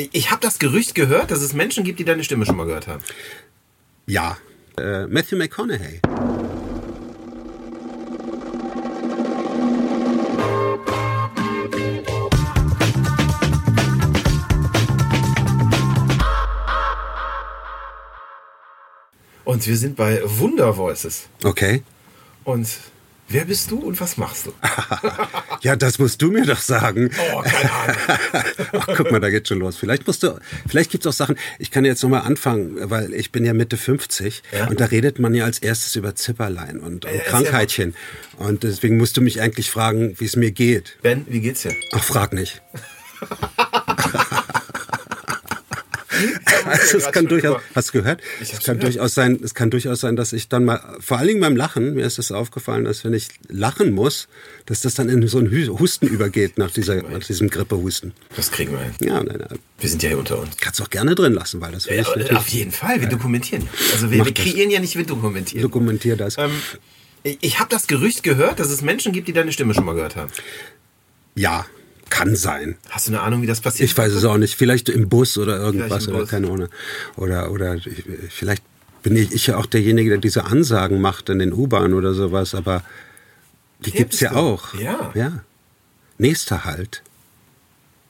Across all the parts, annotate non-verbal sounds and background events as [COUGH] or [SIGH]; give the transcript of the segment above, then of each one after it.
Ich, ich habe das Gerücht gehört, dass es Menschen gibt, die deine Stimme schon mal gehört haben. Ja. Äh, Matthew McConaughey. Und wir sind bei Wunder Voices. Okay. Und wer bist du und was machst du? [LAUGHS] ja, das musst du mir doch sagen. Oh, keine Ahnung. [LAUGHS] Ach, guck mal, da geht's schon los. Vielleicht musst du, vielleicht gibt's auch Sachen, ich kann jetzt nochmal anfangen, weil ich bin ja Mitte 50 Ja. und da redet man ja als erstes über Zipperlein und, und Ja, Krankheitchen. Und deswegen musst du mich eigentlich fragen, wie es mir geht. Ben, wie geht's dir? Ach, frag nicht. [LAUGHS] [LAUGHS] Also es kann durchaus, hast du gehört? Es kann gehört. durchaus sein, es kann durchaus sein, dass ich dann mal, vor allen Dingen beim Lachen, mir ist es aufgefallen, dass wenn ich lachen muss, dass das dann in so ein Hü- Husten übergeht nach dieser, nach diesem Grippehusten. Das kriegen wir hin. Ja, nein, nein. Wir sind ja hier unter uns. Kannst du auch gerne drin lassen, weil das will Ja, auf jeden Fall, wir dokumentieren. Also wir, wir das. kreieren ja nicht, wir dokumentieren. dokumentiere das. ähm, ich habe das Gerücht gehört, dass es Menschen gibt, die deine Stimme schon mal gehört haben. ja, kann sein. Hast du eine Ahnung, wie das passiert? Ich weiß es auch nicht. Vielleicht im Bus oder irgendwas oder keine Ahnung. Oder, oder ich, vielleicht bin ich, ich ja auch derjenige, der diese Ansagen macht in den U-Bahnen oder sowas, aber die Der gibt's bist ja du. auch. Ja. Ja. Nächster Halt.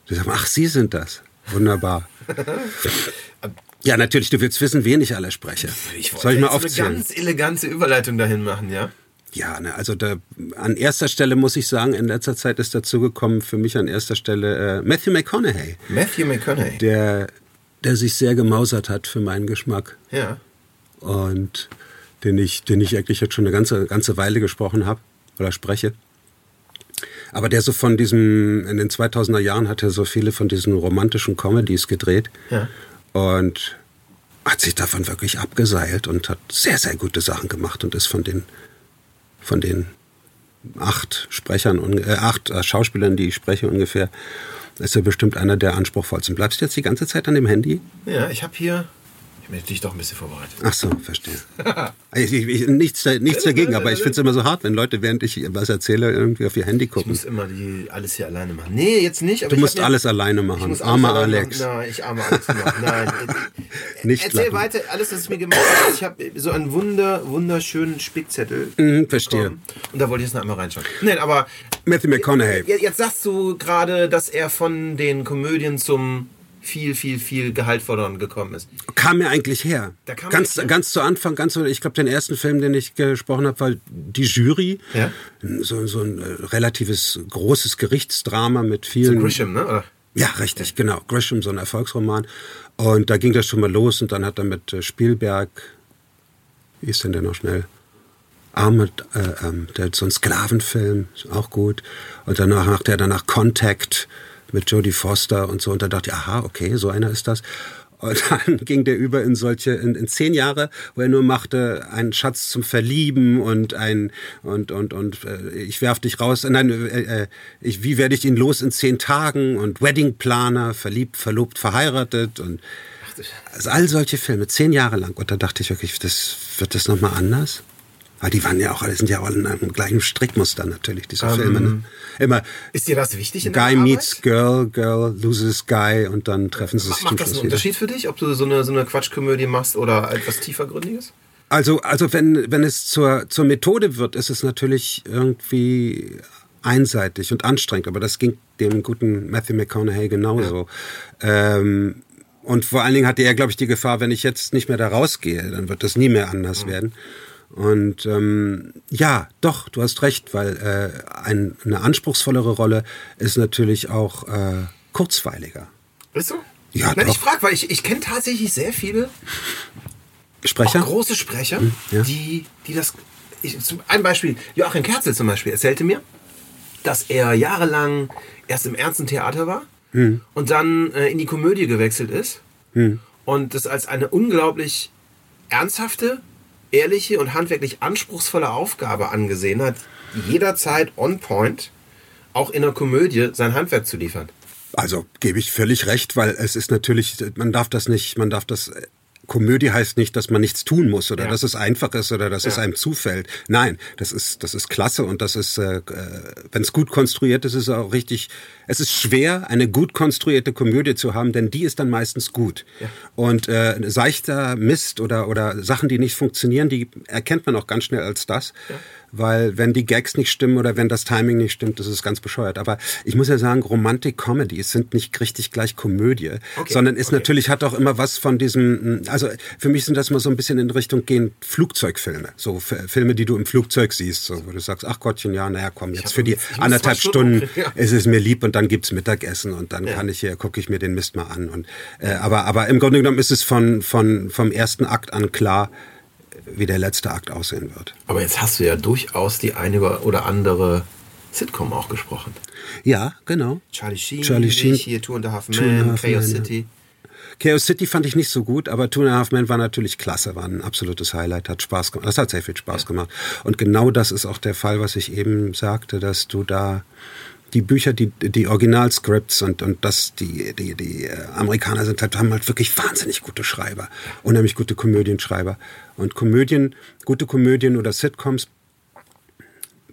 Die sagen, ach, Sie sind das. Wunderbar. [LAUGHS] ja, natürlich, du willst wissen, wen ich alle spreche. Ich wollte Soll ich mal aufzählen? eine ganz elegante Überleitung dahin machen, ja? Ja, ne, also da, an erster Stelle muss ich sagen, in letzter Zeit ist dazugekommen für mich an erster Stelle äh, Matthew McConaughey, Matthew McConaughey. der, der sich sehr gemausert hat für meinen Geschmack ja. und den ich, den ich eigentlich jetzt schon eine ganze, ganze Weile gesprochen habe oder spreche. Aber der so von diesem, in den 2000er Jahren hat er so viele von diesen romantischen Comedies gedreht Ja. und hat sich davon wirklich abgeseilt und hat sehr, sehr gute Sachen gemacht und ist von den, von den acht Sprechern, äh, acht äh, Schauspielern, die ich spreche ungefähr, ist er bestimmt einer der anspruchsvollsten. Bleibst du jetzt die ganze Zeit an dem Handy? Ja, ich habe hier. Ich dich doch ein bisschen vorbereitet. Ach so, verstehe. [LAUGHS] ich, ich, ich, nichts, nichts dagegen, aber ich finde es immer so hart, wenn Leute, während ich was erzähle, irgendwie auf ihr Handy Ich gucken. muss immer die, alles hier alleine machen. Nee, jetzt nicht. Aber Du ich musst alles alleine Ich machen. alles Armer alleine Alex. Machen. Nein, ich arme Alex. [LAUGHS] Nein, nein. Nicht Erzähl lachen. weiter, alles, was ich mir gemacht habe. Ich habe so einen wunder, wunderschönen Spickzettel. Mhm, verstehe. bekommen. Und da wollte ich jetzt noch einmal reinschauen. Nein, aber Matthew McConaughey. jetzt jetzt sagst du gerade, dass er von den Komödien zum viel, viel, viel gehaltvolleren gekommen ist. Kam mir eigentlich her. Da kam ganz, er- ganz zu Anfang, ganz so, ich glaube, den ersten Film, den ich gesprochen habe, war Die Jury. Ja. So, so ein äh, relatives großes Gerichtsdrama mit vielen. Grisham, ne? Oder? Ja, richtig, genau. Grisham, so ein Erfolgsroman. Und da ging das schon mal los und dann hat er mit äh, Spielberg, wie ist denn der noch schnell? Armored, äh, der, so ein Sklavenfilm, ist auch gut. Und danach machte er danach Contact mit Jodie Foster und so. Und da dachte ich, aha, okay, so einer ist das. Und [LAUGHS] dann ging der über in solche, in, in zehn Jahre, wo er nur machte, einen Schatz zum Verlieben und ein, und, und, und, äh, ich werf dich raus, nein, äh, äh, ich, wie werde ich ihn los in zehn Tagen und Weddingplaner, verliebt, verlobt, verheiratet und, also all solche Filme, zehn Jahre lang. Und da dachte ich wirklich, das, wird das nochmal anders? Aber die waren ja auch, alle sind ja auch in einem gleichen Strickmuster natürlich, diese Filme. Ne? Immer Ist dir das wichtig in Guy meets? Girl, Girl loses Guy und dann treffen sie sich Macht das einen wieder. Unterschied für dich, ob du so eine, so eine Quatschkomödie machst oder etwas tiefergründiges? Also, also wenn, wenn es zur, zur Methode wird, ist es natürlich irgendwie einseitig und anstrengend, aber das ging dem guten Matthew McConaughey genauso. Ähm, und vor allen Dingen hatte er, glaube ich, die Gefahr, wenn ich jetzt nicht mehr da rausgehe, dann wird das nie mehr anders werden. Und ähm, ja, doch, du hast recht, weil äh, ein, eine anspruchsvollere Rolle ist natürlich auch äh, kurzweiliger. Ist so? Ja, Nein, doch. ich frage, weil ich, ich kenne tatsächlich sehr viele Sprecher? große Sprecher, Hm, ja. die, die das. Ich, zum, ein Beispiel, Joachim Kerzel zum Beispiel, erzählte mir, dass er jahrelang erst im ernsten Theater war Hm. und dann äh, in die Komödie gewechselt ist und das als eine unglaublich ernsthafte, ehrliche und handwerklich anspruchsvolle Aufgabe angesehen hat, jederzeit on point, auch in der Komödie sein Handwerk zu liefern. Also gebe ich völlig recht, weil es ist natürlich, man darf das nicht, man darf das Komödie heißt nicht, dass man nichts tun muss oder ja. dass es einfach ist oder dass ja. es einem zufällt. Nein, das ist, das ist klasse und das ist, äh, äh wenn es gut konstruiert ist, ist es auch richtig. Es ist schwer, eine gut konstruierte Komödie zu haben, denn die ist dann meistens gut. Ja. Und äh, seichter Mist oder, oder Sachen, die nicht funktionieren, die erkennt man auch ganz schnell als das. Weil wenn die Gags nicht stimmen oder wenn das Timing nicht stimmt, das ist ganz bescheuert. Aber ich muss ja sagen, Romantik-Comedies sind nicht richtig gleich Komödie, okay, sondern ist okay. natürlich, hat auch immer was von diesem, also für mich sind das immer so ein bisschen in Richtung gehen Flugzeugfilme, so Filme, die du im Flugzeug siehst, so, wo du sagst, ach Gottchen, ja, naja, komm, jetzt für die anderthalb Stunden [LAUGHS] ja. ist es mir lieb und dann gibt's Mittagessen und dann ja. kann ich hier, gucke ich mir den Mist mal an. Und, äh, aber, aber im Grunde genommen ist es von, von, vom ersten Akt an klar, wie der letzte Akt aussehen wird. Aber jetzt hast du ja durchaus die eine oder andere Sitcom auch gesprochen. Ja, genau. Charlie Sheen, Charlie Sheen hier Two and a Half Men, Chaos City. Chaos City fand ich nicht so gut, aber Two and a Half Men war natürlich klasse, war ein absolutes Highlight, hat Spaß gemacht. Das hat sehr viel Spaß ja. gemacht. Und genau das ist auch der Fall, was ich eben sagte, dass du da die Bücher, die, die Originalscripts und, und das, die, die, die äh, Amerikaner sind halt, haben halt wirklich wahnsinnig gute Schreiber, unheimlich gute Komödienschreiber. Und Komödien, gute Komödien oder Sitcoms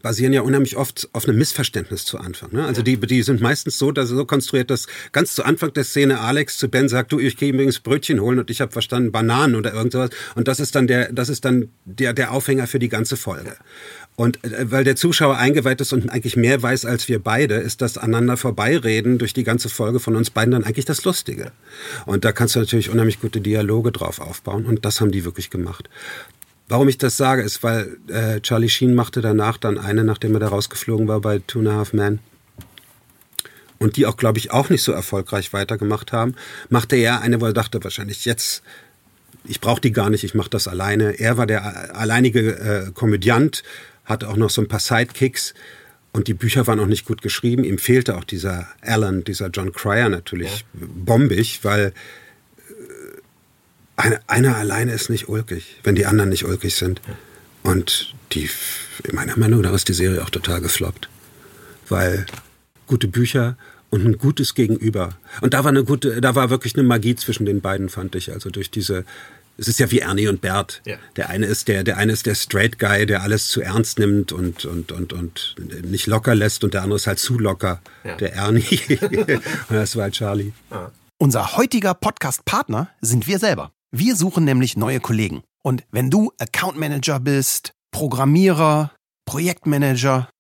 basieren ja unheimlich oft auf einem Missverständnis zu Anfang. Ne? Also die, die sind meistens so, dass so konstruiert, dass ganz zu Anfang der Szene Alex zu Ben sagt, du, ich gehe übrigens Brötchen holen und ich habe verstanden Bananen oder irgend sowas. Und das ist dann der, das ist dann der, der Aufhänger für die ganze Folge. Und äh, weil der Zuschauer eingeweiht ist und eigentlich mehr weiß als wir beide, ist das aneinander vorbeireden durch die ganze Folge von uns beiden dann eigentlich das Lustige. Und da kannst du natürlich unheimlich gute Dialoge drauf aufbauen und das haben die wirklich gemacht. Warum ich das sage, ist, weil äh, Charlie Sheen machte danach dann eine, nachdem er da rausgeflogen war bei Two and a Half Men. Und die auch, glaube ich, auch nicht so erfolgreich weitergemacht haben, machte er eine, wo er dachte, wahrscheinlich jetzt ich brauche die gar nicht, ich mache das alleine. Er war der alleinige äh, Komödiant, hatte auch noch so ein paar Sidekicks und die Bücher waren auch nicht gut geschrieben. Ihm fehlte auch dieser Alan, dieser John Cryer natürlich ja. bombig, weil äh, einer, einer alleine ist nicht ulkig, wenn die anderen nicht ulkig sind. Ja. Und die, meiner Meinung nach ist die Serie auch total gefloppt. Weil gute Bücher und ein gutes Gegenüber. Und da war eine gute, da war wirklich eine Magie zwischen den beiden, fand ich. Also durch diese es ist ja wie Ernie und Bert. Ja. Der eine ist der, der eine ist der Straight Guy, der alles zu ernst nimmt und, und, und, und nicht locker lässt und der andere ist halt zu locker. Ja. Der Ernie. und [LAUGHS] das war halt Charlie. Ja. Unser heutiger Podcast-Partner sind wir selber. Wir suchen nämlich neue Kollegen. Und wenn du Account Manager bist, Programmierer, Projektmanager